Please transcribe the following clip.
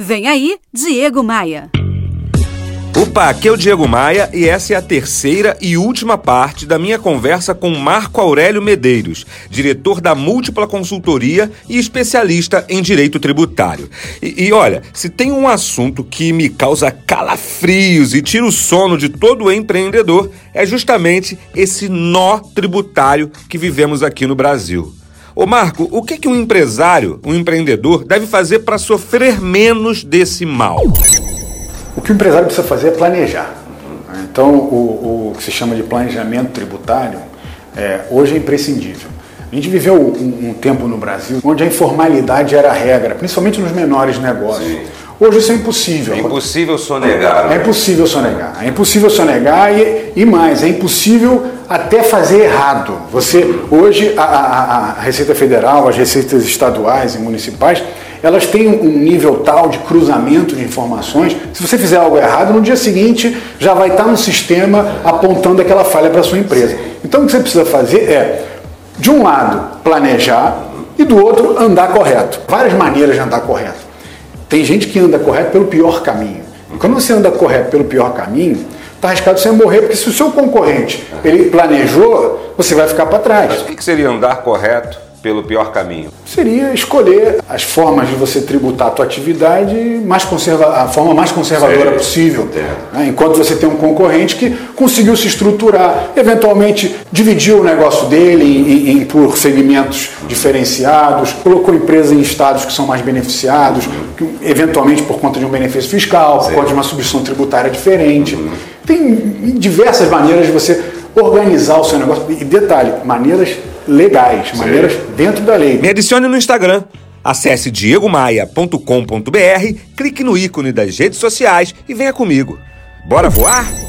Vem aí, Diego Maia. Opa, aqui é o Diego Maia e essa é a terceira e última parte da minha conversa com Marco Aurélio Medeiros, diretor da Múltipla Consultoria e especialista em direito tributário. E, e, olha, se tem um assunto que me causa calafrios e tira o sono de todo empreendedor, é justamente esse nó tributário que vivemos aqui no Brasil. Ô Marco, o que, que um empresário, um empreendedor, deve fazer para sofrer menos desse mal? O que o empresário precisa fazer é planejar. Então, o, o que se chama de planejamento tributário é, hoje é imprescindível. A gente viveu um, um, tempo no Brasil onde a informalidade era a regra, principalmente nos menores negócios. Sim. Hoje isso é impossível. É impossível sonegar. É impossível sonegar. É impossível sonegar e, e mais, é impossível até fazer errado. Você hoje a, a, a Receita Federal, as receitas estaduais e municipais elas têm um nível tal de cruzamento de informações. Se você fizer algo errado, no dia seguinte já vai estar no sistema apontando aquela falha para a sua empresa. Então o que você precisa fazer é, de um lado, planejar e do outro, andar correto. Várias maneiras de andar correto. Tem gente que anda correto pelo pior caminho. E quando você anda correto pelo pior caminho, está arriscado você morrer, porque se o seu concorrente ele planejou, você vai ficar para trás. Mas o que seria andar correto? Pelo pior caminho? Seria escolher as formas de você tributar a tua atividade mais conserva a forma mais conservadora possível. Né? Enquanto você tem um concorrente que conseguiu se estruturar, eventualmente dividiu o negócio dele em, em, por segmentos diferenciados, colocou empresas em estados que são mais beneficiados, que, eventualmente por conta de um benefício fiscal, por conta de uma substituição tributária diferente. Uhum. Tem diversas maneiras de você organizar o seu negócio. E detalhe, maneiras legais, Sim. maneiras dentro da lei. Me adicione no Instagram. Acesse diegomaia.com.br, clique no ícone das redes sociais e venha comigo. Bora voar?